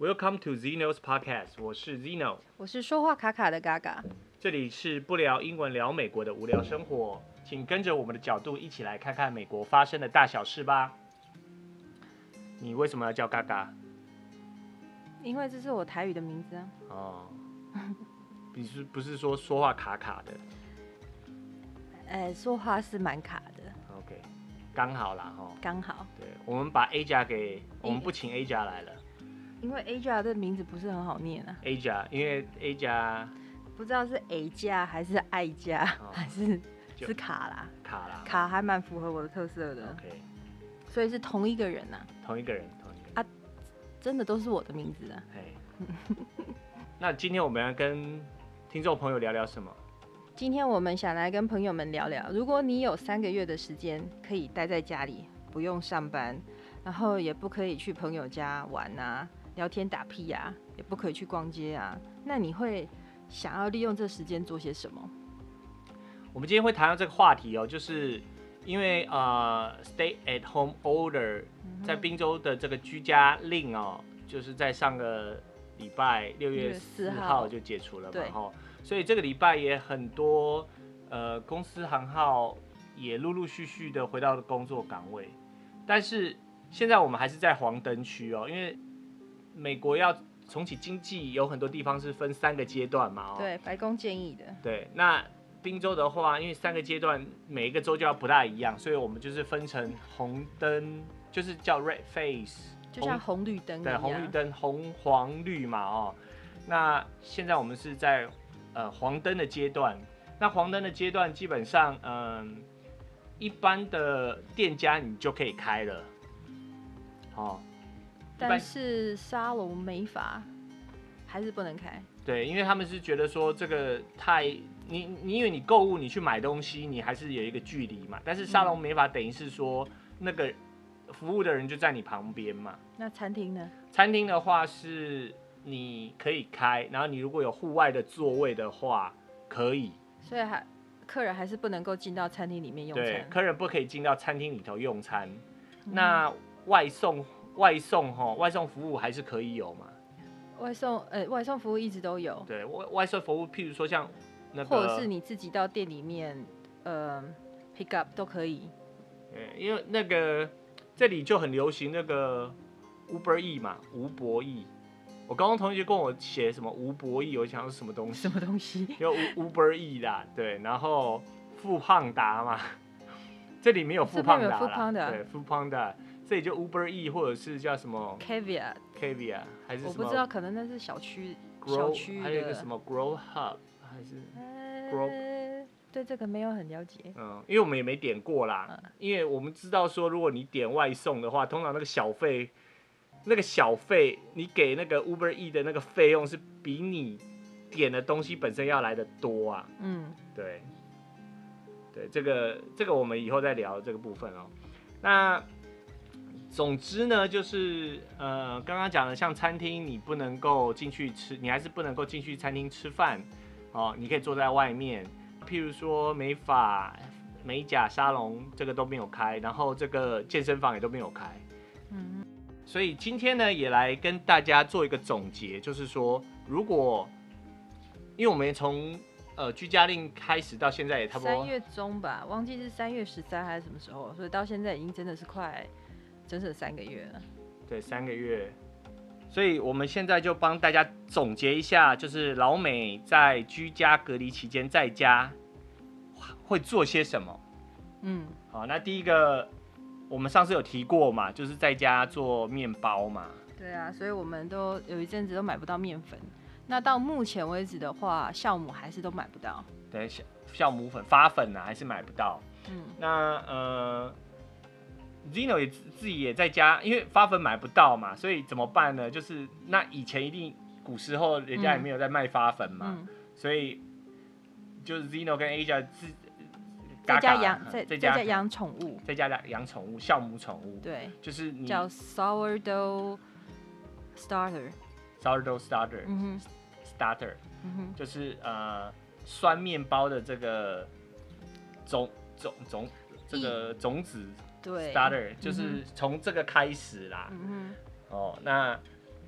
Welcome to Zeno's Podcast，我是 Zeno，我是说话卡卡的嘎嘎。这里是不聊英文聊美国的无聊生活，请跟着我们的角度一起来看看美国发生的大小事吧。你为什么要叫嘎嘎？因为这是我台语的名字啊。哦，你是不是说说话卡卡的？哎，说话是蛮卡的。OK，刚好啦哈。刚好。对，我们把 Aja 给，我们不请 Aja 来了。因为 Aja 的名字不是很好念啊。Aja，因为 Aja 不知道是 A 加还是 I 加，哦、还是是卡啦。卡啦。卡还蛮符合我的特色的。OK。所以是同一个人呐、啊。同一个人，同一个人。啊，真的都是我的名字啊。嘿。那今天我们要跟听众朋友聊聊什么？今天我们想来跟朋友们聊聊，如果你有三个月的时间可以待在家里，不用上班，然后也不可以去朋友家玩啊。聊天打屁呀、啊，也不可以去逛街啊。那你会想要利用这时间做些什么？我们今天会谈到这个话题哦，就是因为呃，stay at home order 在滨州的这个居家令哦，就是在上个礼拜六月四号就解除了嘛，哈。所以这个礼拜也很多呃公司行号也陆陆续续的回到了工作岗位，但是现在我们还是在黄灯区哦，因为。美国要重启经济，有很多地方是分三个阶段嘛？哦，对，白宫建议的。对，那宾州的话，因为三个阶段每一个州就要不大一样，所以我们就是分成红灯，就是叫 red face，就像红绿灯。对，红绿灯，红黄绿嘛，哦。那现在我们是在呃黄灯的阶段，那黄灯的阶段基本上，嗯、呃，一般的店家你就可以开了，哦。但是沙龙没法还是不能开。对，因为他们是觉得说这个太你你因为你购物你去买东西你还是有一个距离嘛，但是沙龙没法等于是说那个服务的人就在你旁边嘛。那餐厅呢？餐厅的话是你可以开，然后你如果有户外的座位的话可以。所以还客人还是不能够进到餐厅里面用餐。对，客人不可以进到餐厅里头用餐。嗯、那外送。外送哈，外送服务还是可以有嘛？外送，呃、欸，外送服务一直都有。对外外送服务，譬如说像那个，或者是你自己到店里面，呃，pick up 都可以。对，因为那个这里就很流行那个 Uber E 嘛，吴博义。我高中同学跟我写什么吴博义，我想是什么东西？什么东西？有 Uber E 啦，对，然后富胖达嘛，这里没有富胖达啦，对，富胖达。这里就 Uber E 或者是叫什么 Caviar，Caviar 还是什么？我不知道，可能那是小区小区还有一个什么 Grow Hub 还是 Grow？、呃、对这个没有很了解。嗯，因为我们也没点过啦。嗯、因为我们知道说，如果你点外送的话，通常那个小费，那个小费你给那个 Uber E 的那个费用是比你点的东西本身要来的多啊。嗯，对，对，这个这个我们以后再聊这个部分哦。那总之呢，就是呃，刚刚讲的，像餐厅，你不能够进去吃，你还是不能够进去餐厅吃饭，哦，你可以坐在外面。譬如说美发、美甲沙龙，这个都没有开，然后这个健身房也都没有开。嗯，所以今天呢，也来跟大家做一个总结，就是说，如果因为我们从呃居家令开始到现在也差不多三月中吧，忘记是三月十三还是什么时候，所以到现在已经真的是快。整整三个月了，对，三个月，所以我们现在就帮大家总结一下，就是老美在居家隔离期间在家会做些什么。嗯，好，那第一个我们上次有提过嘛，就是在家做面包嘛。对啊，所以我们都有一阵子都买不到面粉。那到目前为止的话，酵母还是都买不到。对，酵酵母粉发粉呢、啊，还是买不到。嗯，那呃。Zeno 也自己也在家，因为发粉买不到嘛，所以怎么办呢？就是那以前一定古时候人家也没有在卖发粉嘛，嗯、所以就是 Zeno 跟 Aja 自在家养在在家养宠物，在家养宠物酵母宠物，对，就是你叫 sourdough starter，sourdough starter，嗯哼，starter，嗯哼，就是呃酸面包的这个种种种这个种子。对，starter 就是从这个开始啦。哦，那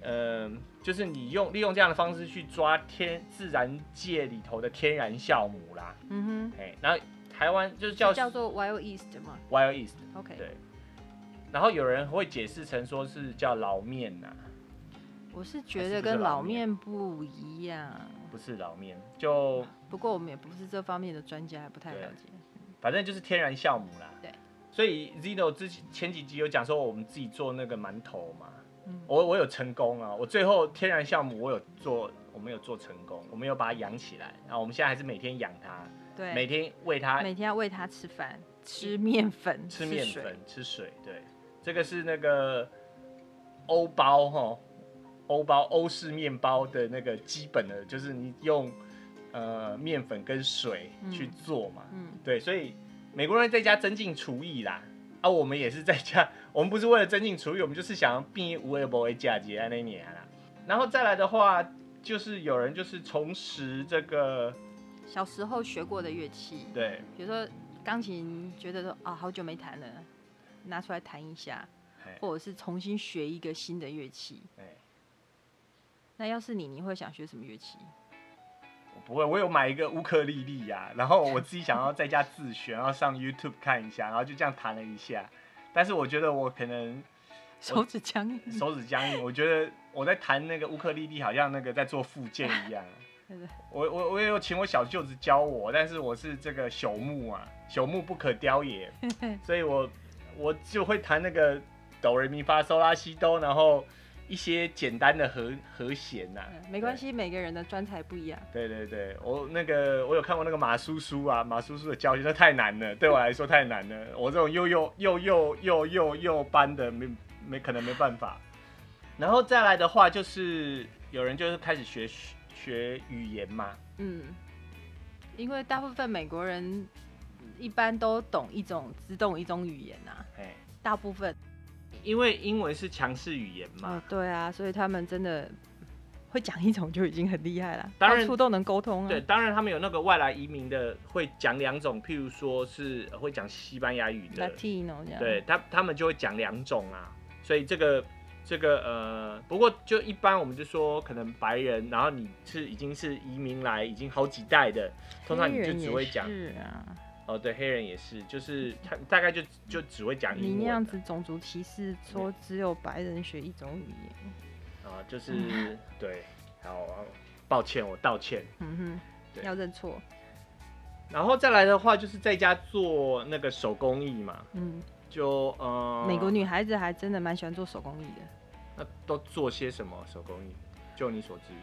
呃，就是你用利用这样的方式去抓天自然界里头的天然酵母啦。嗯哼，哎，然后台湾就是叫叫做 Wild Yeast 嘛，Wild Yeast，OK，、okay. 对。然后有人会解释成说是叫老面呐。我是觉得跟老面不一样，不是老面，就不过我们也不是这方面的专家，还不太了解。反正就是天然酵母啦。对。所以 Zeno 之前前几集有讲说我们自己做那个馒头嘛，嗯、我我有成功啊，我最后天然酵母我有做，我没有做成功，我没有把它养起来，然后我们现在还是每天养它，对，每天喂它，每天要喂它吃饭，吃面粉，吃面粉，吃水，对，这个是那个欧包哈。欧包欧式面包的那个基本的，就是你用呃面粉跟水去做嘛，嗯，嗯对，所以美国人在家增进厨艺啦，啊，我们也是在家，我们不是为了增进厨艺，我们就是想要变无为不为佳节那年啦，然后再来的话，就是有人就是重拾这个小时候学过的乐器，对，比如说钢琴，觉得说啊、哦、好久没弹了，拿出来弹一下，或者是重新学一个新的乐器，那要是你，你会想学什么乐器？我不会，我有买一个乌克丽丽呀，然后我自己想要在家自学，然后上 YouTube 看一下，然后就这样弹了一下。但是我觉得我可能手指僵硬，手指僵硬。我觉得我在弹那个乌克丽丽，好像那个在做复健一样。我我我也有请我小舅子教我，但是我是这个朽木啊，朽木不可雕也，所以我我就会弹那个哆来咪发嗦拉西哆，然后。一些简单的和和弦呐、啊嗯，没关系，每个人的专才不一样。对对对，我那个我有看过那个马叔叔啊，马叔叔的教学那太难了，对我来说太难了。我这种又又又又又又又班的没没可能没办法。然后再来的话，就是有人就是开始学学语言嘛。嗯，因为大部分美国人一般都懂一种只懂一种语言呐、啊。哎，大部分。因为英文是强势语言嘛，哦，对啊，所以他们真的会讲一种就已经很厉害了，当然到处都能沟通啊。对，当然他们有那个外来移民的会讲两种，譬如说是会讲西班牙语的，Latino 这样，对他他们就会讲两种啊。所以这个这个呃，不过就一般我们就说可能白人，然后你是已经是移民来已经好几代的，通常你就只会讲。是啊。哦，对，黑人也是，就是他大概就就只会讲英文。你那样子种族歧视，说只有白人学一种语言。啊，就 是对，好，抱歉，我道歉。嗯哼，对，要认错。然后再来的话，就是在家做那个手工艺嘛。嗯，就呃，美国女孩子还真的蛮喜欢做手工艺的。那都做些什么手工艺？就你所知。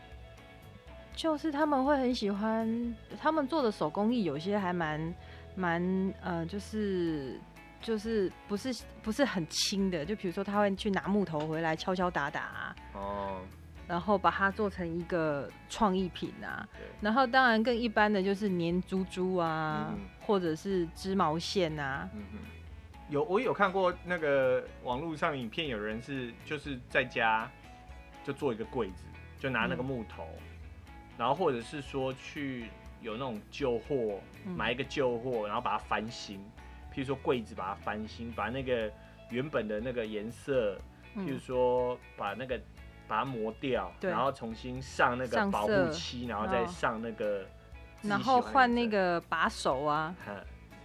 就是他们会很喜欢他们做的手工艺，有些还蛮。蛮呃，就是就是不是不是很轻的，就比如说他会去拿木头回来敲敲打打啊，哦，然后把它做成一个创意品啊，然后当然更一般的就是粘珠珠啊，嗯、或者是织毛线啊，有我有看过那个网络上影片，有人是就是在家就做一个柜子，就拿那个木头，嗯、然后或者是说去。有那种旧货，买一个旧货，然后把它翻新，譬如说柜子把它翻新，把那个原本的那个颜色，譬如说把那个把它磨掉，然后重新上那个保护漆，然后再上那个，然后换那个把手啊，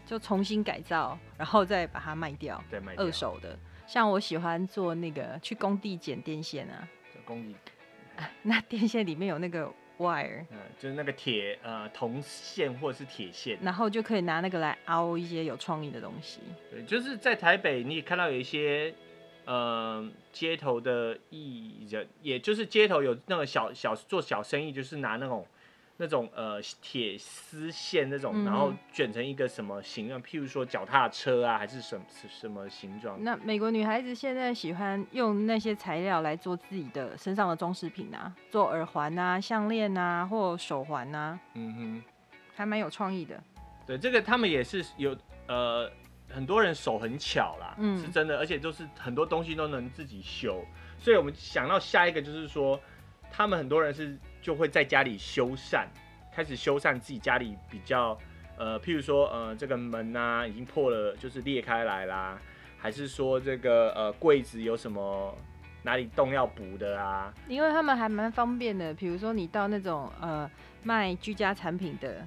就重新改造，然后再把它卖掉，对，卖掉，二手的。像我喜欢做那个去工地剪电线啊，工地，那电线里面有那个。wire，嗯，就是那个铁呃铜线或者是铁线，然后就可以拿那个来凹一些有创意的东西。对，就是在台北，你也看到有一些呃街头的艺人，也就是街头有那个小小做小生意，就是拿那种。那种呃铁丝线那种，然后卷成一个什么形状？譬如说脚踏车啊，还是什么什么形状？那美国女孩子现在喜欢用那些材料来做自己的身上的装饰品啊，做耳环啊、项链啊，或手环啊。嗯哼，还蛮有创意的。对，这个他们也是有呃很多人手很巧啦，嗯，是真的，而且就是很多东西都能自己修。所以我们想到下一个就是说，他们很多人是。就会在家里修缮，开始修缮自己家里比较，呃，譬如说，呃，这个门啊已经破了，就是裂开来啦，还是说这个呃柜子有什么哪里洞要补的啊。因为他们还蛮方便的，比如说你到那种呃卖居家产品的，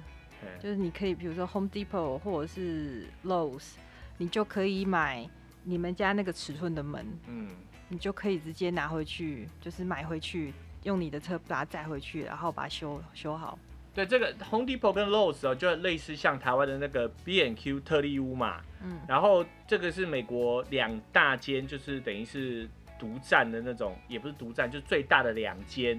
就是你可以比如说 Home Depot 或者是 Lowe's，你就可以买你们家那个尺寸的门，嗯，你就可以直接拿回去，就是买回去，用你的车把它载回去，然后把它修修好。对，这个 Home Depot 跟 Lowe's 哦，就类似像台湾的那个 B&Q 特利屋嘛。嗯。然后这个是美国两大间，就是等于是独占的那种，也不是独占，就是最大的两间，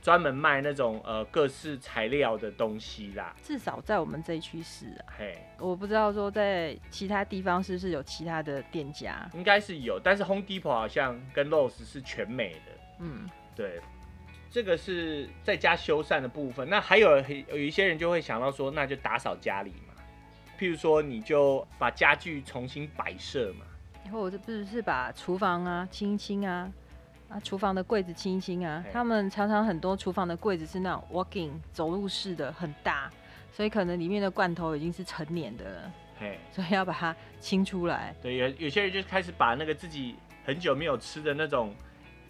专门卖那种呃各式材料的东西啦。至少在我们这一区是啊。嘿。我不知道说在其他地方是不是有其他的店家。应该是有，但是 Home Depot 好像跟 Lowe's 是全美的。嗯。对。这个是在家修缮的部分，那还有有一些人就会想到说，那就打扫家里嘛，譬如说你就把家具重新摆设嘛，以后我这不是是把厨房啊清一清啊，啊厨房的柜子清一清啊，他们常常很多厨房的柜子是那种 walking 走路式的很大，所以可能里面的罐头已经是成年的了，嘿，所以要把它清出来。对，有有些人就开始把那个自己很久没有吃的那种。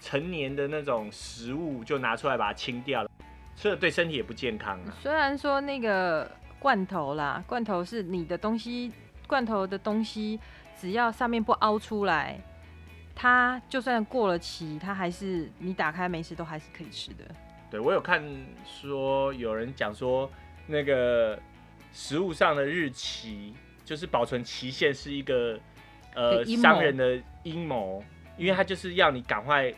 成年的那种食物就拿出来把它清掉了，吃了对身体也不健康啊。虽然说那个罐头啦，罐头是你的东西，罐头的东西只要上面不凹出来，它就算过了期，它还是你打开没事都还是可以吃的。对，我有看说有人讲说那个食物上的日期就是保存期限是一个呃商人的阴谋，因为他就是要你赶快。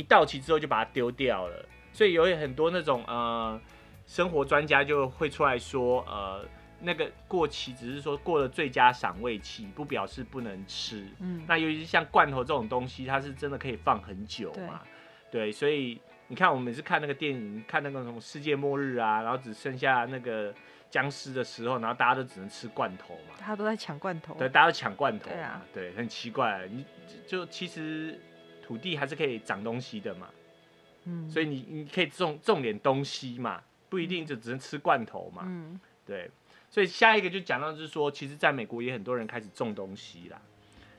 一到期之后就把它丢掉了，所以有很多那种呃生活专家就会出来说，呃那个过期只是说过了最佳赏味期，不表示不能吃。嗯，那尤其是像罐头这种东西，它是真的可以放很久嘛。对，对，所以你看我们每次看那个电影，看那个什么世界末日啊，然后只剩下那个僵尸的时候，然后大家都只能吃罐头嘛。大家都在抢罐头。对，大家都抢罐头。对啊。对，很奇怪，你就其实。土地还是可以长东西的嘛，嗯，所以你你可以种种点东西嘛，不一定就只能吃罐头嘛，嗯，对，所以下一个就讲到就是说，其实在美国也很多人开始种东西啦，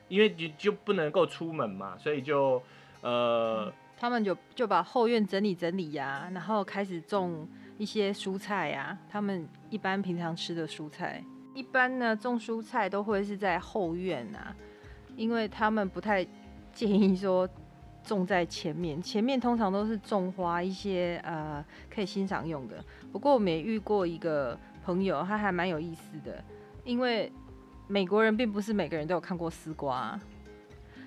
因为你就不能够出门嘛，所以就呃，嗯、他们就就把后院整理整理呀、啊，然后开始种一些蔬菜呀、啊，他们一般平常吃的蔬菜，一般呢种蔬菜都会是在后院啊，因为他们不太建议说。种在前面，前面通常都是种花一些呃可以欣赏用的。不过我们也遇过一个朋友，他还蛮有意思的，因为美国人并不是每个人都有看过丝瓜，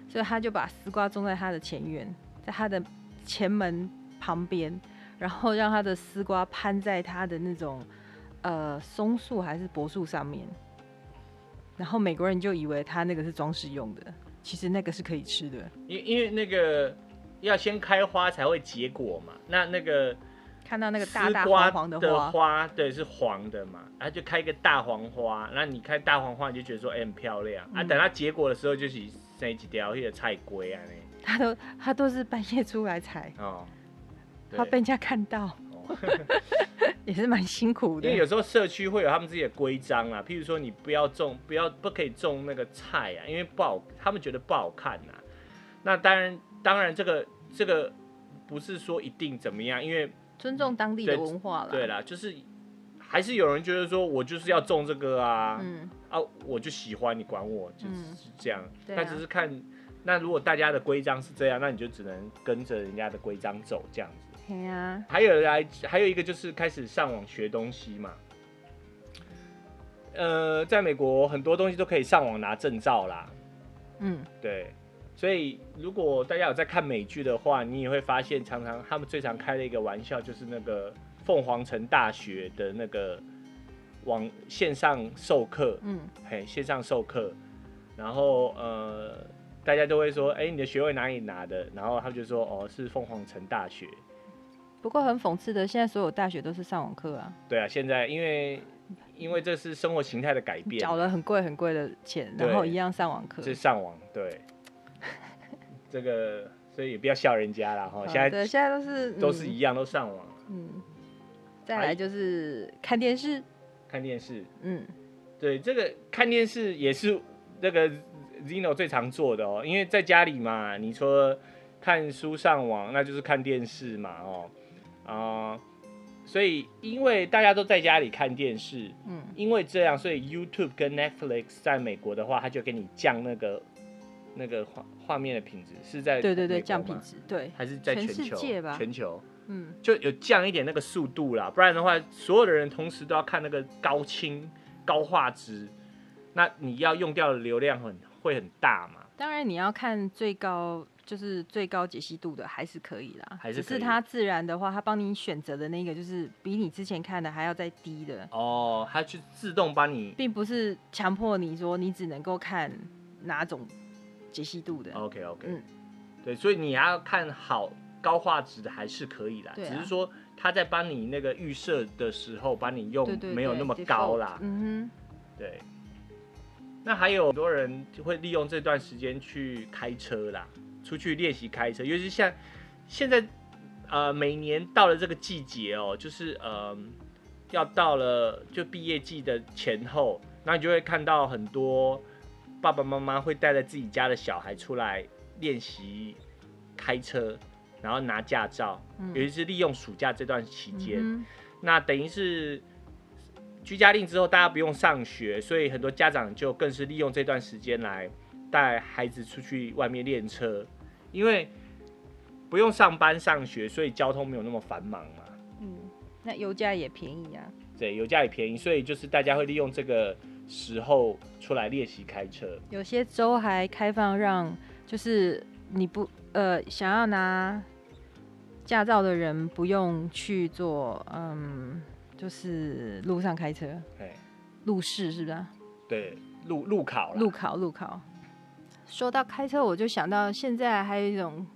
所以他就把丝瓜种在他的前院，在他的前门旁边，然后让他的丝瓜攀在他的那种呃松树还是柏树上面，然后美国人就以为他那个是装饰用的。其实那个是可以吃的，因因为那个要先开花才会结果嘛。那那个看到那个大大黄黄的花，的花对，是黄的嘛，然后就开一个大黄花。那你开大黄花，你就觉得说哎、欸、很漂亮、嗯、啊。等它结果的时候，就是生几条那个菜龟啊那。他都他都是半夜出来采哦，怕被人家看到。也是蛮辛苦的，因为有时候社区会有他们自己的规章啊，譬如说你不要种，不要不可以种那个菜啊，因为不好，他们觉得不好看呐、啊。那当然，当然这个这个不是说一定怎么样，因为尊重当地的文化了。对啦，就是还是有人觉得说我就是要种这个啊，嗯啊，我就喜欢你管我，就是这样。那、嗯啊、只是看，那如果大家的规章是这样，那你就只能跟着人家的规章走这样子。对啊，还有来，还有一个就是开始上网学东西嘛。呃，在美国很多东西都可以上网拿证照啦。嗯，对。所以如果大家有在看美剧的话，你也会发现，常常他们最常开的一个玩笑就是那个凤凰城大学的那个网线上授课。嗯，嘿，线上授课，然后呃，大家都会说，哎、欸，你的学位哪里拿的？然后他们就说，哦，是凤凰城大学。不过很讽刺的，现在所有大学都是上网课啊。对啊，现在因为因为这是生活形态的改变，缴了很贵很贵的钱，然后一样上网课。是上网，对。这个所以也不要笑人家了哈。现在对，现在都是、嗯、都是一样，都上网。嗯。再来就是看电视。看电视。嗯。对，这个看电视也是那个 Zino 最常做的哦，因为在家里嘛，你说。看书上网，那就是看电视嘛，哦，啊、呃，所以因为大家都在家里看电视，嗯，因为这样，所以 YouTube 跟 Netflix 在美国的话，它就给你降那个那个画画面的品质，是在对对对降品质，对，还是在全球全世界吧？全球，嗯，就有降一点那个速度啦，不然的话，所有的人同时都要看那个高清高画质，那你要用掉的流量很会很大嘛。当然你要看最高。就是最高解析度的还是可以啦，还是只是它自然的话，它帮你选择的那个就是比你之前看的还要再低的哦，它去自动帮你，并不是强迫你说你只能够看哪种解析度的。OK OK，嗯，对，所以你要看好高画质的还是可以啦，啊，只是说它在帮你那个预设的时候，帮你用没有那么高啦。嗯哼，对。那还有很多人就会利用这段时间去开车啦。出去练习开车，尤其是像现在，呃，每年到了这个季节哦，就是呃，要到了就毕业季的前后，那你就会看到很多爸爸妈妈会带着自己家的小孩出来练习开车，然后拿驾照，嗯、尤其是利用暑假这段期间，嗯、那等于是居家令之后，大家不用上学，所以很多家长就更是利用这段时间来。带孩子出去外面练车，因为不用上班上学，所以交通没有那么繁忙嘛。嗯，那油价也便宜啊。对，油价也便宜，所以就是大家会利用这个时候出来练习开车。有些州还开放让，就是你不呃想要拿驾照的人不用去做，嗯，就是路上开车。对，路试是不是？对，路路考，路考，路考。说到开车，我就想到现在还有一种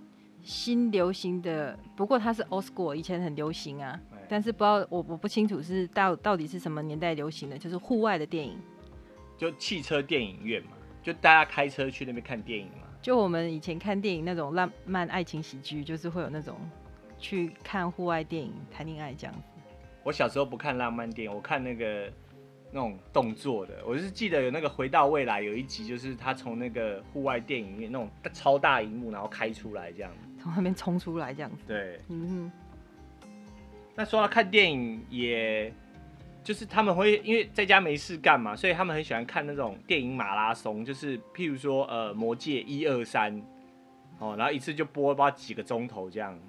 新流行的，不过它是 old school，以前很流行啊，但是不知道我我不清楚是到到底是什么年代流行的，就是户外的电影，就汽车电影院嘛，就大家开车去那边看电影嘛。就我们以前看电影那种浪漫爱情喜剧，就是会有那种去看户外电影谈恋爱这样子。我小时候不看浪漫电影，我看那个。那种动作的，我就是记得有那个《回到未来》有一集，就是他从那个户外电影院那种超大荧幕，然后开出来这样，从那边冲出来这样子。对，嗯哼。那说到看电影，也就是他们会因为在家没事干嘛，所以他们很喜欢看那种电影马拉松，就是譬如说呃《魔戒》一二三，哦，然后一次就播不知道几个钟头这样，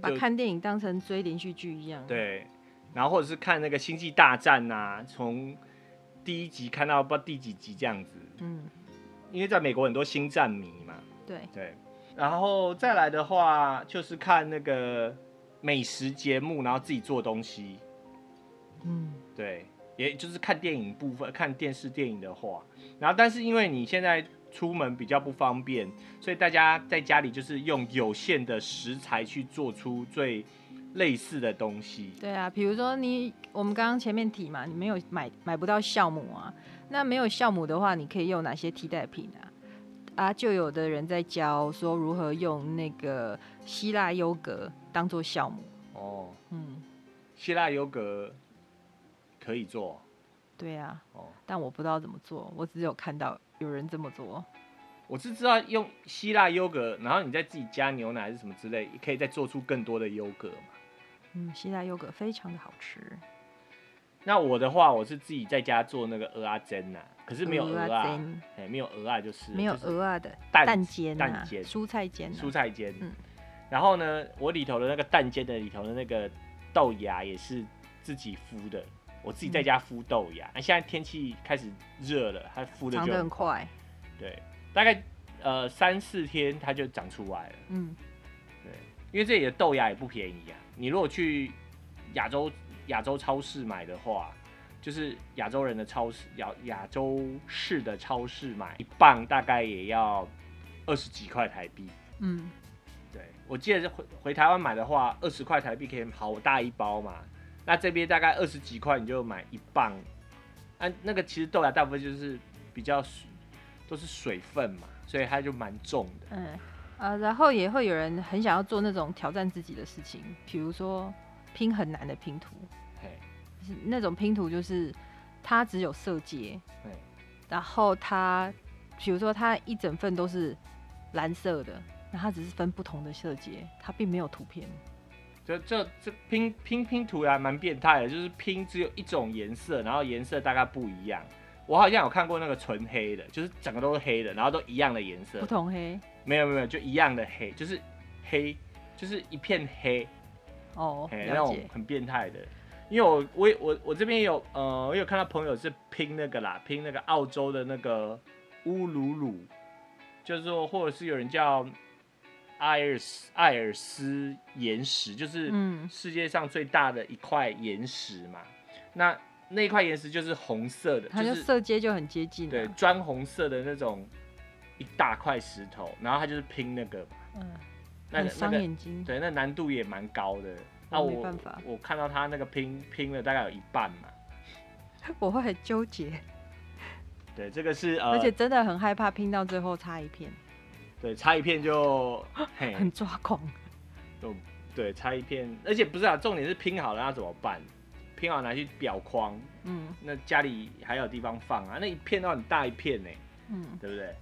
把看电影当成追连续剧一样。对。然后或者是看那个《星际大战》呐，从第一集看到不知道第几集这样子。嗯，因为在美国很多星战迷嘛。对对。然后再来的话，就是看那个美食节目，然后自己做东西。嗯，对，也就是看电影部分，看电视电影的话，然后但是因为你现在出门比较不方便，所以大家在家里就是用有限的食材去做出最。类似的东西，对啊，比如说你，我们刚刚前面提嘛，你没有买买不到酵母啊，那没有酵母的话，你可以用哪些替代品啊？啊，就有的人在教说如何用那个希腊优格当做酵母。哦，嗯，希腊优格可以做。对啊，哦，但我不知道怎么做，我只有看到有人这么做。我是知道用希腊优格，然后你再自己加牛奶还是什么之类，也可以再做出更多的优格嘛。嗯，希腊优格非常的好吃。那我的话，我是自己在家做那个鹅啊煎呐，可是没有鹅啊，哎、欸，没有鹅啊就是没有鹅啊的蛋蛋煎、啊、蛋煎蔬菜煎、啊、蔬菜煎。嗯，然后呢，我里头的那个蛋煎的里头的那个豆芽也是自己孵的，我自己在家孵豆芽。那、嗯、现在天气开始热了，它孵的就很快。对，大概呃三四天它就长出来了。嗯，对，因为这里的豆芽也不便宜啊。你如果去亚洲亚洲超市买的话，就是亚洲人的超市亚亚洲市的超市买一磅大概也要二十几块台币。嗯，对，我记得是回回台湾买的话，二十块台币可以好大一包嘛。那这边大概二十几块你就买一磅。啊，那个其实豆芽大部分就是比较都是水分嘛，所以它就蛮重的。嗯。啊，然后也会有人很想要做那种挑战自己的事情，比如说拼很难的拼图，就是那种拼图就是它只有色阶，然后它比如说它一整份都是蓝色的，那它只是分不同的色阶，它并没有图片。这这这拼拼拼图还蛮变态的，就是拼只有一种颜色，然后颜色大概不一样。我好像有看过那个纯黑的，就是整个都是黑的，然后都一样的颜色。不同黑？没有没有，就一样的黑，就是黑，就是一片黑。哦，欸、那种很变态的。因为我我我我这边有呃，我有看到朋友是拼那个啦，拼那个澳洲的那个乌鲁鲁，就是说或者是有人叫。艾尔斯艾尔斯岩石就是世界上最大的一块岩石嘛，嗯、那那块岩石就是红色的，它就色阶就很接近，对，砖红色的那种一大块石头，然后他就是拼那个，嗯，那个伤眼睛，那个、对，那难度也蛮高的，那我我看到他那个拼拼了大概有一半嘛，我会很纠结，对，这个是呃，而且真的很害怕拼到最后差一片。对，差一片就 很抓狂，就对，差一片，而且不是啊，重点是拼好了要怎么办？拼好拿去裱框，嗯，那家里还有地方放啊，那一片都很大一片呢，嗯，对不对？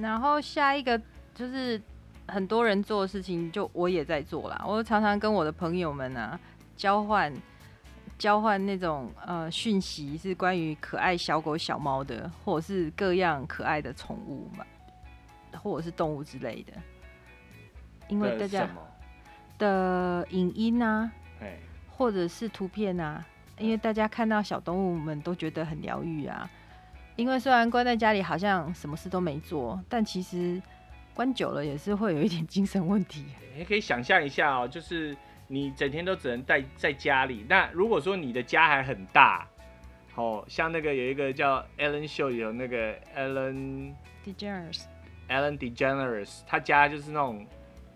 然后下一个就是很多人做的事情，就我也在做啦。我常常跟我的朋友们啊交换交换那种呃讯息，是关于可爱小狗小猫的，或者是各样可爱的宠物嘛。或者是动物之类的，因为大家的影音啊，或者是图片啊，因为大家看到小动物们都觉得很疗愈啊。因为虽然关在家里好像什么事都没做，但其实关久了也是会有一点精神问题。你可以想象一下哦，就是你整天都只能待在家里，那如果说你的家还很大，哦，像那个有一个叫 Ellen Show 有那个 Ellen DeGeneres Ellen DeGeneres，他家就是那种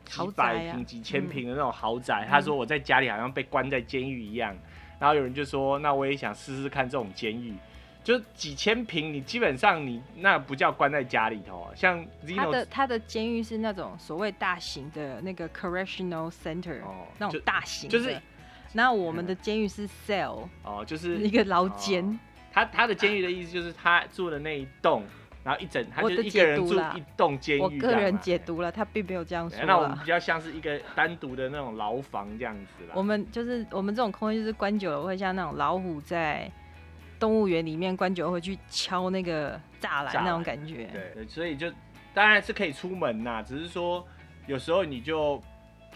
几百平、啊、几千平的那种豪宅。嗯、他说我在家里好像被关在监狱一样。然后有人就说，那我也想试试看这种监狱，就几千平，你基本上你那不叫关在家里头。像 Zino, 他的他的监狱是那种所谓大型的那个 correctional center，、哦、那种大型的。就是，那我们的监狱是 cell，哦，就是一个牢监。他他的监狱的意思就是他住的那一栋。然后一整，他就一个人住一栋监狱。我个人解读了，他并没有这样说。那我们比较像是一个单独的那种牢房这样子啦。我们就是我们这种空间，就是关久了会像那种老虎在动物园里面关久了会去敲那个栅栏那种感觉。对，所以就当然是可以出门呐，只是说有时候你就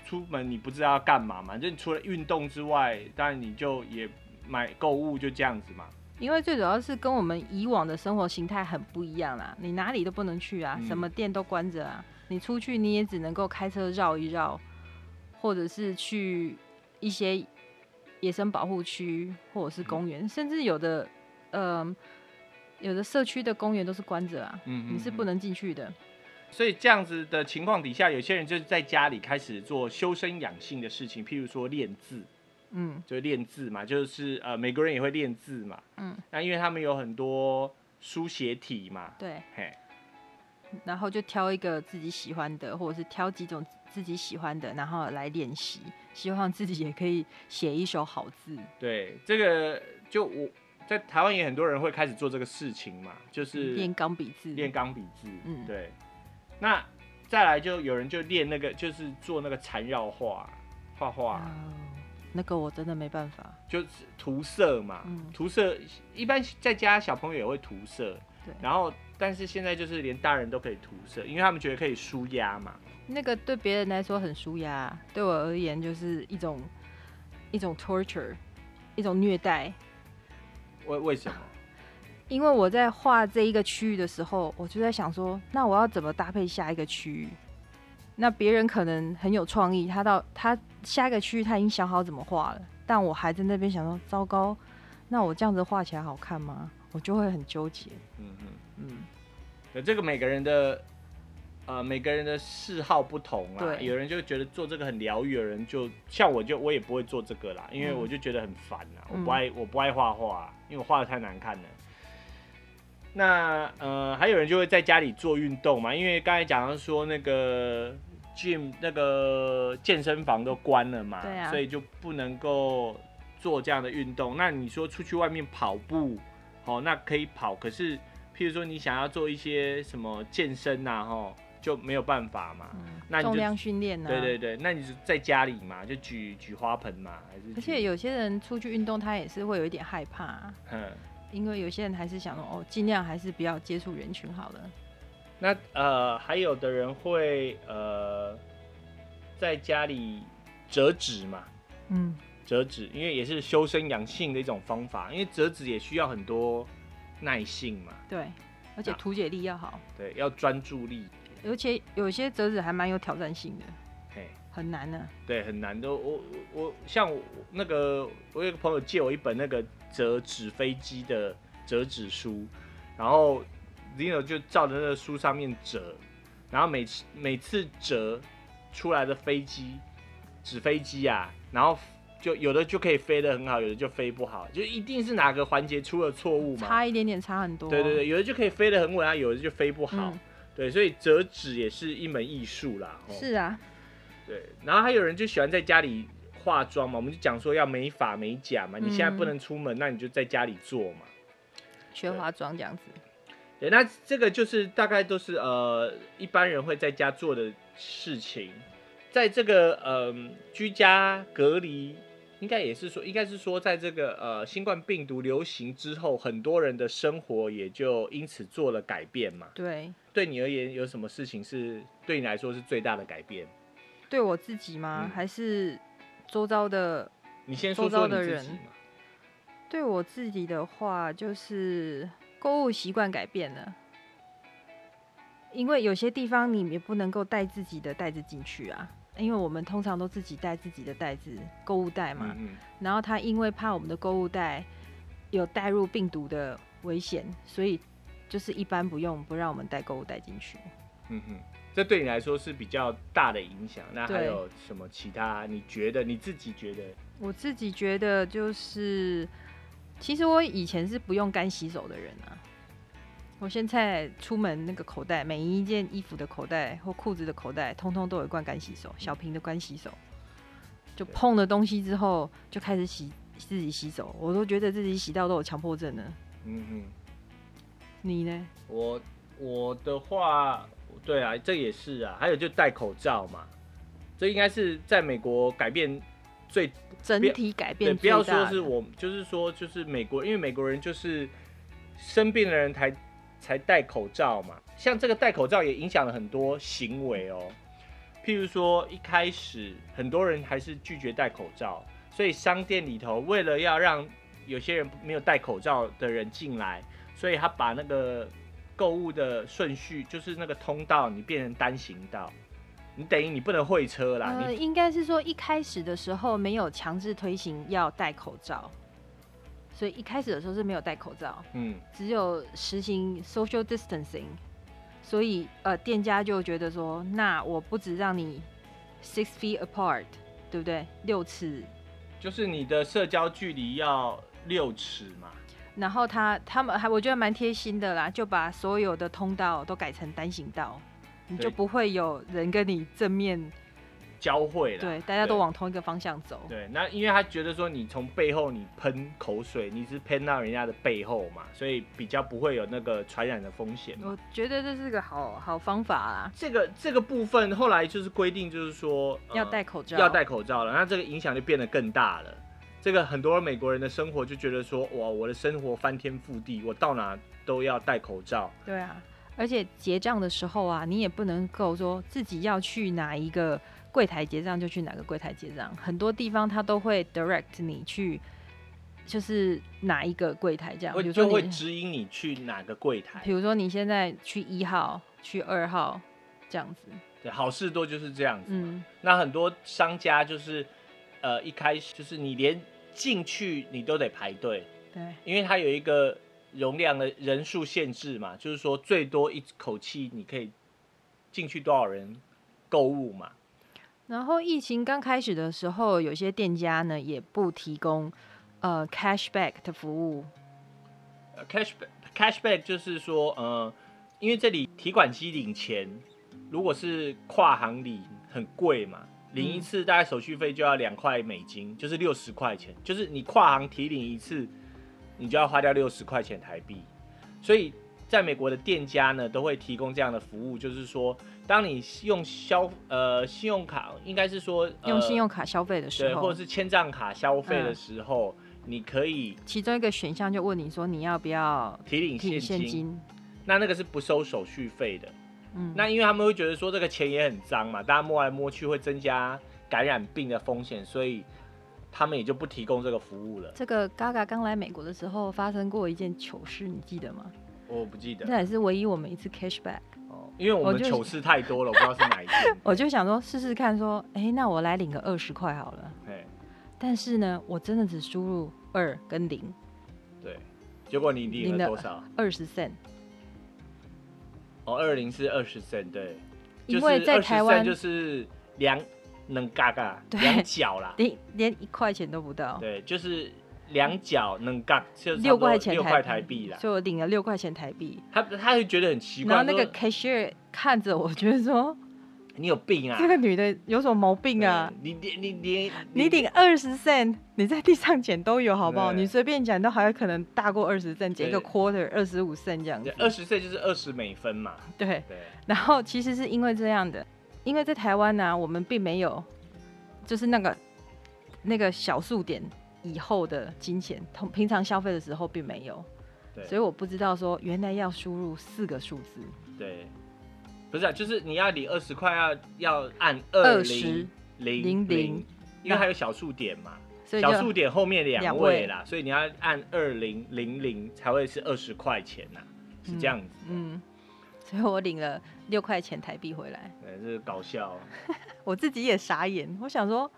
出门你不知道要干嘛嘛，就你除了运动之外，当然你就也买购物就这样子嘛。因为最主要是跟我们以往的生活形态很不一样啦，你哪里都不能去啊，什么店都关着啊，你出去你也只能够开车绕一绕，或者是去一些野生保护区或者是公园，甚至有的呃有的社区的公园都是关着啊，你是不能进去的。所以这样子的情况底下，有些人就是在家里开始做修身养性的事情，譬如说练字。嗯，就练字嘛，就是呃，美国人也会练字嘛。嗯，那因为他们有很多书写体嘛。对。嘿。然后就挑一个自己喜欢的，或者是挑几种自己喜欢的，然后来练习，希望自己也可以写一手好字。对，这个就我在台湾也很多人会开始做这个事情嘛，就是练钢笔字。练钢笔字。嗯，对。那再来就有人就练那个，就是做那个缠绕画，画画。嗯那个我真的没办法，就是涂色嘛，嗯、涂色一般在家小朋友也会涂色，对，然后但是现在就是连大人都可以涂色，因为他们觉得可以舒压嘛。那个对别人来说很舒压，对我而言就是一种一种 torture，一种虐待。为为什么？因为我在画这一个区域的时候，我就在想说，那我要怎么搭配下一个区域？那别人可能很有创意，他到他下一个区域他已经想好怎么画了，但我还在那边想说，糟糕，那我这样子画起来好看吗？我就会很纠结。嗯嗯嗯，那这个每个人的呃每个人的嗜好不同啊，有人就觉得做这个很疗愈，有人就像我就我也不会做这个啦，因为我就觉得很烦啊，嗯、我不爱我不爱画画，因为我画的太难看了。那呃，还有人就会在家里做运动嘛，因为刚才讲到说那个 gym 那个健身房都关了嘛，所以就不能够做这样的运动。那你说出去外面跑步，哦，那可以跑，可是譬如说你想要做一些什么健身呐，吼，就没有办法嘛。嗯、那你重量训练呢？对对对，那你就在家里嘛，就举举花盆嘛，还是？而且有些人出去运动，他也是会有一点害怕。嗯。因为有些人还是想说，哦，尽量还是不要接触人群好了。那呃，还有的人会呃，在家里折纸嘛，嗯，折纸，因为也是修身养性的一种方法，因为折纸也需要很多耐性嘛。对，而且图解力要好。对，要专注力。而且有些折纸还蛮有挑战性的。嘿，很难呢。对，很难都。我我我像我那个，我有个朋友借我一本那个折纸飞机的折纸书，然后。Zino 就照着那个书上面折，然后每次每次折出来的飞机，纸飞机啊，然后就有的就可以飞得很好，有的就飞不好，就一定是哪个环节出了错误嘛？差一点点，差很多。对对对，有的就可以飞得很稳啊，有的就飞不好。嗯、对，所以折纸也是一门艺术啦。是啊。对，然后还有人就喜欢在家里化妆嘛，我们就讲说要美发美甲嘛，你现在不能出门，嗯、那你就在家里做嘛，学化妆这样子。对，那这个就是大概都是呃一般人会在家做的事情，在这个呃居家隔离，应该也是说，应该是说，在这个呃新冠病毒流行之后，很多人的生活也就因此做了改变嘛。对，对你而言，有什么事情是对你来说是最大的改变？对我自己吗？嗯、还是周遭的？你先说说你自己嘛。的人。对我自己的话，就是。购物习惯改变了，因为有些地方你也不能够带自己的袋子进去啊，因为我们通常都自己带自己的袋子，购物袋嘛。嗯嗯。然后他因为怕我们的购物袋有带入病毒的危险，所以就是一般不用不让我们带购物袋进去。嗯哼，这对你来说是比较大的影响。那还有什么其他？你觉得你自己觉得？我自己觉得就是。其实我以前是不用干洗手的人啊，我现在出门那个口袋，每一件衣服的口袋或裤子的口袋，通通都有一罐干洗手，小瓶的干洗手。就碰了东西之后，就开始洗自己洗手，我都觉得自己洗到都有强迫症了。嗯嗯。你呢？我我的话，对啊，这也是啊，还有就戴口罩嘛，这应该是在美国改变。最整体改变，对，不要说是我，就是说，就是美国，因为美国人就是生病的人才才戴口罩嘛。像这个戴口罩也影响了很多行为哦。譬如说，一开始很多人还是拒绝戴口罩，所以商店里头为了要让有些人没有戴口罩的人进来，所以他把那个购物的顺序，就是那个通道，你变成单行道。你等于你不能会车啦。呃，应该是说一开始的时候没有强制推行要戴口罩，所以一开始的时候是没有戴口罩，嗯，只有实行 social distancing，所以呃店家就觉得说，那我不止让你 six feet apart，对不对？六尺，就是你的社交距离要六尺嘛。然后他他们还我觉得蛮贴心的啦，就把所有的通道都改成单行道。你就不会有人跟你正面交汇了，对，大家都往同一个方向走。对，那因为他觉得说你从背后你喷口水，你是喷到人家的背后嘛，所以比较不会有那个传染的风险。我觉得这是个好好方法啦。这个这个部分后来就是规定，就是说、呃、要戴口罩，要戴口罩了，那这个影响就变得更大了。这个很多美国人的生活就觉得说，哇，我的生活翻天覆地，我到哪都要戴口罩。对啊。而且结账的时候啊，你也不能够说自己要去哪一个柜台结账就去哪个柜台结账，很多地方他都会 direct 你去，就是哪一个柜台这样，比如说就会指引你去哪个柜台。比如说你现在去一号，去二号这样子。对，好事多就是这样子。嗯。那很多商家就是，呃，一开始就是你连进去你都得排队。对。因为它有一个。容量的人数限制嘛，就是说最多一口气你可以进去多少人购物嘛。然后疫情刚开始的时候，有些店家呢也不提供呃 cashback 的服务。cashback cashback 就是说呃，因为这里提款机领钱，如果是跨行领很贵嘛，领一次大概手续费就要两块美金，就是六十块钱，就是你跨行提领一次。你就要花掉六十块钱台币，所以在美国的店家呢，都会提供这样的服务，就是说，当你用消呃信用卡，应该是说、呃、用信用卡消费的时候，对，或者是千账卡消费的时候，嗯、你可以其中一个选项就问你说你要不要提领现金，现金，那那个是不收手续费的。嗯，那因为他们会觉得说这个钱也很脏嘛，大家摸来摸去会增加感染病的风险，所以他们也就不提供这个服务了。这个 Gaga 刚来美国的时候发生过一件糗事，你记得吗？我不记得，那也是唯一我们一次 cashback 哦，因为我们糗事太多了，我，不知道是哪一次。我就想说试试看，说，哎、欸，那我来领个二十块好了。嘿但是呢，我真的只输入二跟零。对。结果你领了多少？二十 cent。哦，二零是二十 cent，对。因为在台湾就是两能嘎嘎对两角啦，连连一块钱都不到。对，就是。两角能干就六块钱六块台币啦，所以我领了六块钱台币。他他会觉得很奇怪，然后那个 cashier 看着我，觉得说你有病啊，这个女的有什么毛病啊？你你你你你领二十 cent，你在地上捡都有好不好？你随便捡都还有可能大过二十 cent，捡个 quarter 二十五 cent 这样子。二十 cent 就是二十美分嘛。对对。然后其实是因为这样的，因为在台湾呢，我们并没有就是那个那个小数点。以后的金钱，同平常消费的时候并没有，对，所以我不知道说原来要输入四个数字，对，不是啊，就是你要领二十块，要要按二零零零，因为还有小数点嘛，所以小数点后面两位啦，所以你要按二零零零才会是二十块钱呐，是这样子，嗯，所以我领了六块钱台币回来，对，这是搞笑，我自己也傻眼，我想说。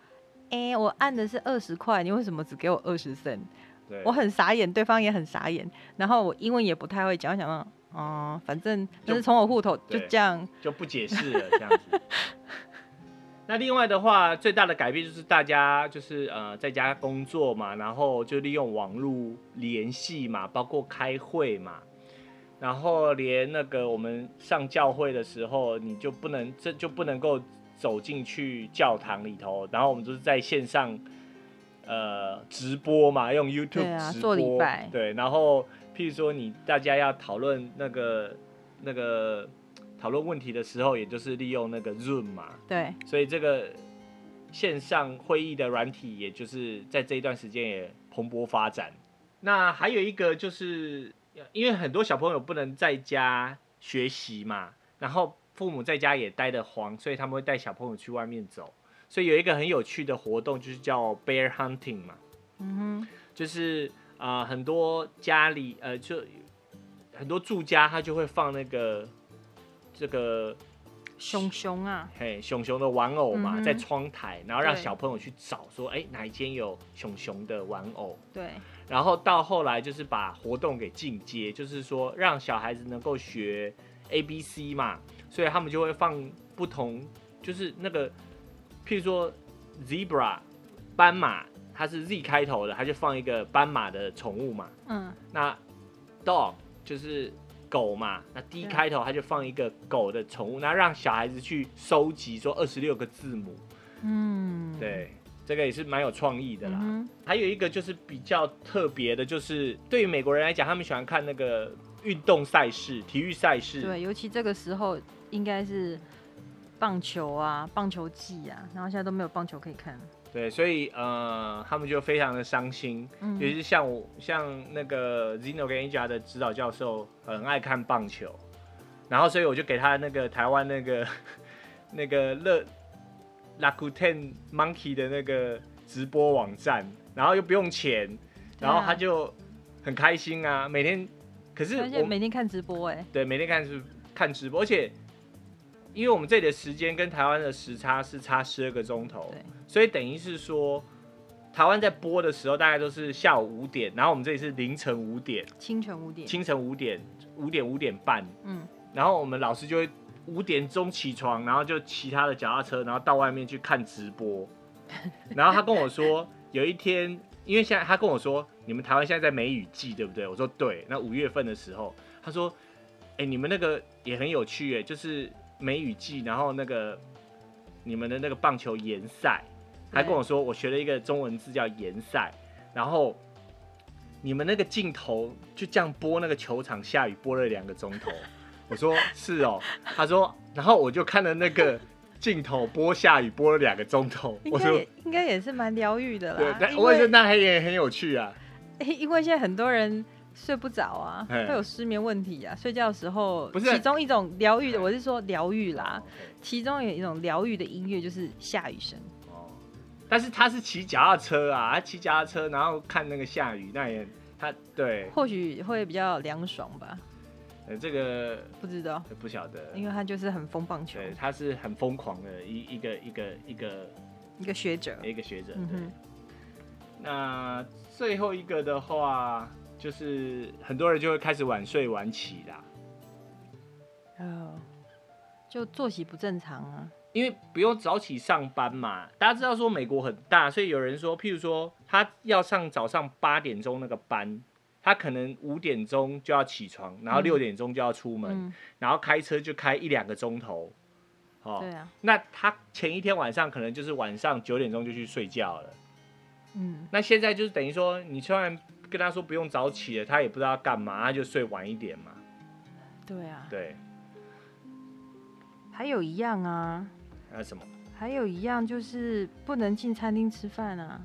哎、欸，我按的是二十块，你为什么只给我二十 cent？对我很傻眼，对方也很傻眼。然后我英文也不太会讲，我想到，嗯，反正就是从我户头就这样，就不解释了这样子。那另外的话，最大的改变就是大家就是呃在家工作嘛，然后就利用网络联系嘛，包括开会嘛，然后连那个我们上教会的时候，你就不能这就不能够。走进去教堂里头，然后我们就是在线上，呃，直播嘛，用 YouTube 直播，对啊，做礼拜，对，然后譬如说你大家要讨论那个那个讨论问题的时候，也就是利用那个 Zoom 嘛，对，所以这个线上会议的软体，也就是在这一段时间也蓬勃发展。那还有一个就是，因为很多小朋友不能在家学习嘛，然后。父母在家也待得慌，所以他们会带小朋友去外面走。所以有一个很有趣的活动，就是叫 bear hunting 嘛。嗯哼，就是啊、呃，很多家里呃，就很多住家他就会放那个这个熊熊啊，嘿，熊熊的玩偶嘛，嗯、在窗台，然后让小朋友去找说，哎对，哪一间有熊熊的玩偶？对。然后到后来就是把活动给进阶，就是说让小孩子能够学 A B C 嘛。所以他们就会放不同，就是那个，譬如说，zebra，斑马，它是 Z 开头的，它就放一个斑马的宠物嘛。嗯。那 dog 就是狗嘛，那 D 开头它就放一个狗的宠物，那让小孩子去收集说二十六个字母。嗯。对，这个也是蛮有创意的啦。嗯。还有一个就是比较特别的，就是对于美国人来讲，他们喜欢看那个运动赛事、体育赛事。对，尤其这个时候。应该是棒球啊，棒球季啊，然后现在都没有棒球可以看。对，所以呃，他们就非常的伤心。嗯，尤其是像我，像那个 Zino 跟 Anja 的指导教授，很爱看棒球。然后，所以我就给他那个 台湾那个那个乐 Lakuten Monkey 的那个直播网站，然后又不用钱，然后他就很开心啊，每天。可是我每天看直播哎、欸。对，每天看直看直播，而且。因为我们这里的时间跟台湾的时差是差十二个钟头，对。所以等于是说，台湾在播的时候大概都是下午五点，然后我们这里是凌晨五点，清晨五点，清晨五点，五点五点半，嗯，然后我们老师就会五点钟起床，然后就骑他的脚踏车，然后到外面去看直播，然后他跟我说，有一天，因为现在他跟我说，你们台湾现在在梅雨季，对不对？我说对，那五月份的时候，他说，哎，你们那个也很有趣，哎，就是。梅雨季，然后那个你们的那个棒球延赛，还跟我说，我学了一个中文字叫延赛，然后你们那个镜头就这样播那个球场下雨播了两个钟头。我说是哦，他说，然后我就看了那个镜头播下雨播了两个钟头。我说应该也是蛮疗愈的啦。对，但我觉得那还也很有趣啊。因为现在很多人睡不着啊，会有失眠问题啊。睡觉的时候，不是其中一种疗愈的，我是说疗愈啦。其中有一种疗愈的音乐就是下雨声。哦，但是他是骑脚踏车啊，他骑脚踏车然后看那个下雨，那也他对，或许会比较凉爽吧。呃，这个不知道，不晓得，因为他就是很疯棒球，对，他是很疯狂的一一个一个一个一个学者，一个学者。那最后一个的话，就是很多人就会开始晚睡晚起啦。哦，就作息不正常啊。因为不用早起上班嘛，大家知道说美国很大，所以有人说，譬如说他要上早上八点钟那个班。他可能五点钟就要起床，然后六点钟就要出门，嗯、然后开车就开一两个钟头，哦，对啊。那他前一天晚上可能就是晚上九点钟就去睡觉了，嗯。那现在就是等于说，你虽然跟他说不用早起了，他也不知道干嘛，他就睡晚一点嘛。对啊。对。还有一样啊。还有什么？还有一样就是不能进餐厅吃饭啊。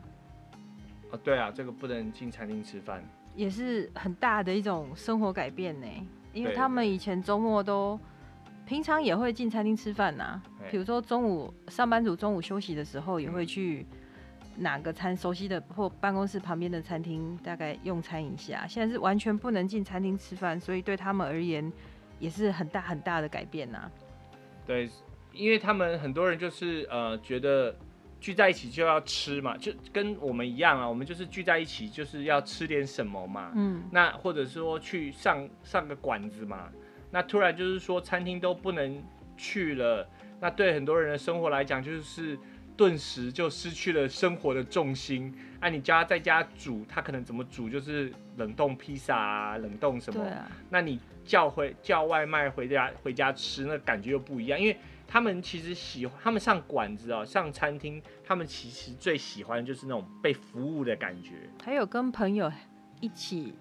哦，对啊，这个不能进餐厅吃饭。也是很大的一种生活改变呢，因为他们以前周末都平常也会进餐厅吃饭呐，比如说中午上班族中午休息的时候也会去哪个餐熟悉的或办公室旁边的餐厅大概用餐一下。现在是完全不能进餐厅吃饭，所以对他们而言也是很大很大的改变呐。对，因为他们很多人就是呃觉得。聚在一起就要吃嘛，就跟我们一样啊，我们就是聚在一起就是要吃点什么嘛。嗯，那或者说去上上个馆子嘛，那突然就是说餐厅都不能去了，那对很多人的生活来讲，就是顿时就失去了生活的重心。那、啊、你家在家煮，他可能怎么煮就是冷冻披萨啊，冷冻什么？啊、那你叫回叫外卖回家回家吃，那感觉又不一样，因为。他们其实喜欢，他们上馆子哦，上餐厅，他们其实最喜欢就是那种被服务的感觉，还有跟朋友一起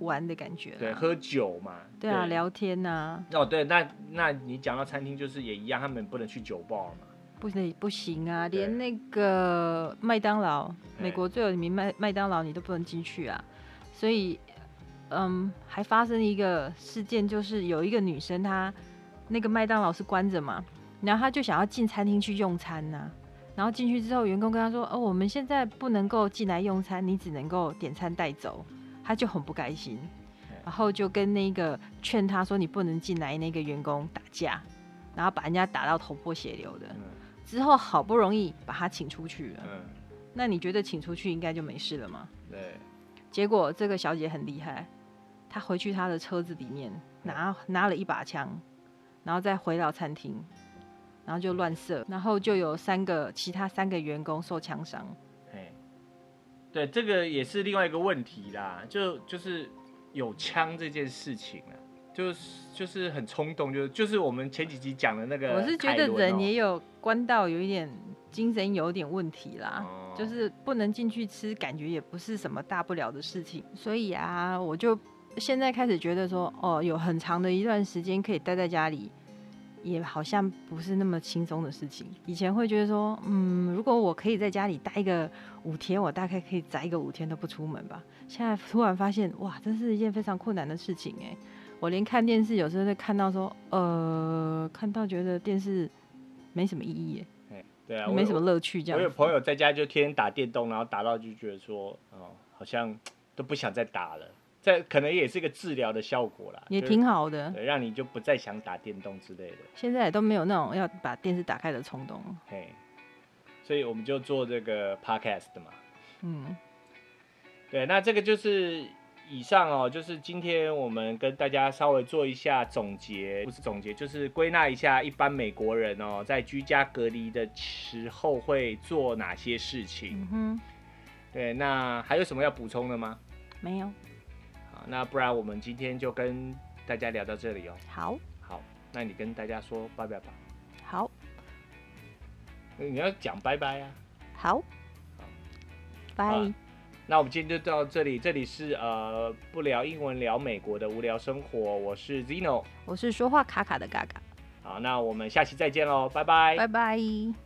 玩的感觉，对，喝酒嘛，对啊，对聊天呐、啊。哦，对，那那你讲到餐厅，就是也一样，他们不能去酒吧嘛，不行不行啊，连那个麦当劳，美国最有名麦麦当劳，你都不能进去啊，所以，嗯，还发生一个事件，就是有一个女生，她那个麦当劳是关着嘛。然后她就想要进餐厅去用餐呐、啊，然后进去之后，员工跟她说：“哦，我们现在不能够进来用餐，你只能够点餐带走。”她就很不开心，然后就跟那个劝他说：“你不能进来。”那个员工打架，然后把人家打到头破血流的。之后好不容易把他请出去了。那你觉得请出去应该就没事了吗？对。结果这个小姐很厉害，她回去她的车子里面拿拿了一把枪，然后再回到餐厅。然后就乱射，然后就有三个其他三个员工受枪伤。哎，对，这个也是另外一个问题啦，就就是有枪这件事情啊，就是就是很冲动，就就是我们前几集讲的那个。我是觉得人也有关到有一点精神有点问题啦，哦、就是不能进去吃，感觉也不是什么大不了的事情。所以啊，我就现在开始觉得说，哦，有很长的一段时间可以待在家里。也好像不是那么轻松的事情。以前会觉得说，嗯，如果我可以在家里待一个五天，我大概可以宅一个五天都不出门吧。现在突然发现，哇，这是一件非常困难的事情哎。我连看电视有时候会看到说，呃，看到觉得电视没什么意义哎，对啊，没什么乐趣这样。我有朋友在家就天天打电动，然后打到就觉得说，哦，好像都不想再打了。这可能也是一个治疗的效果啦，也挺好的，对，让你就不再想打电动之类的。现在也都没有那种要把电视打开的冲动。嘿，所以我们就做这个 podcast 嘛。嗯，对，那这个就是以上哦，就是今天我们跟大家稍微做一下总结，不是总结，就是归纳一下一般美国人哦，在居家隔离的时候会做哪些事情。嗯哼，对，那还有什么要补充的吗？没有。好那不然我们今天就跟大家聊到这里哦。好，好，那你跟大家说拜拜吧。好，你要讲拜拜啊。好，拜。那我们今天就到这里，这里是呃不聊英文聊美国的无聊生活，我是 Zeno，我是说话卡卡的嘎嘎。好，那我们下期再见喽，拜拜，拜拜。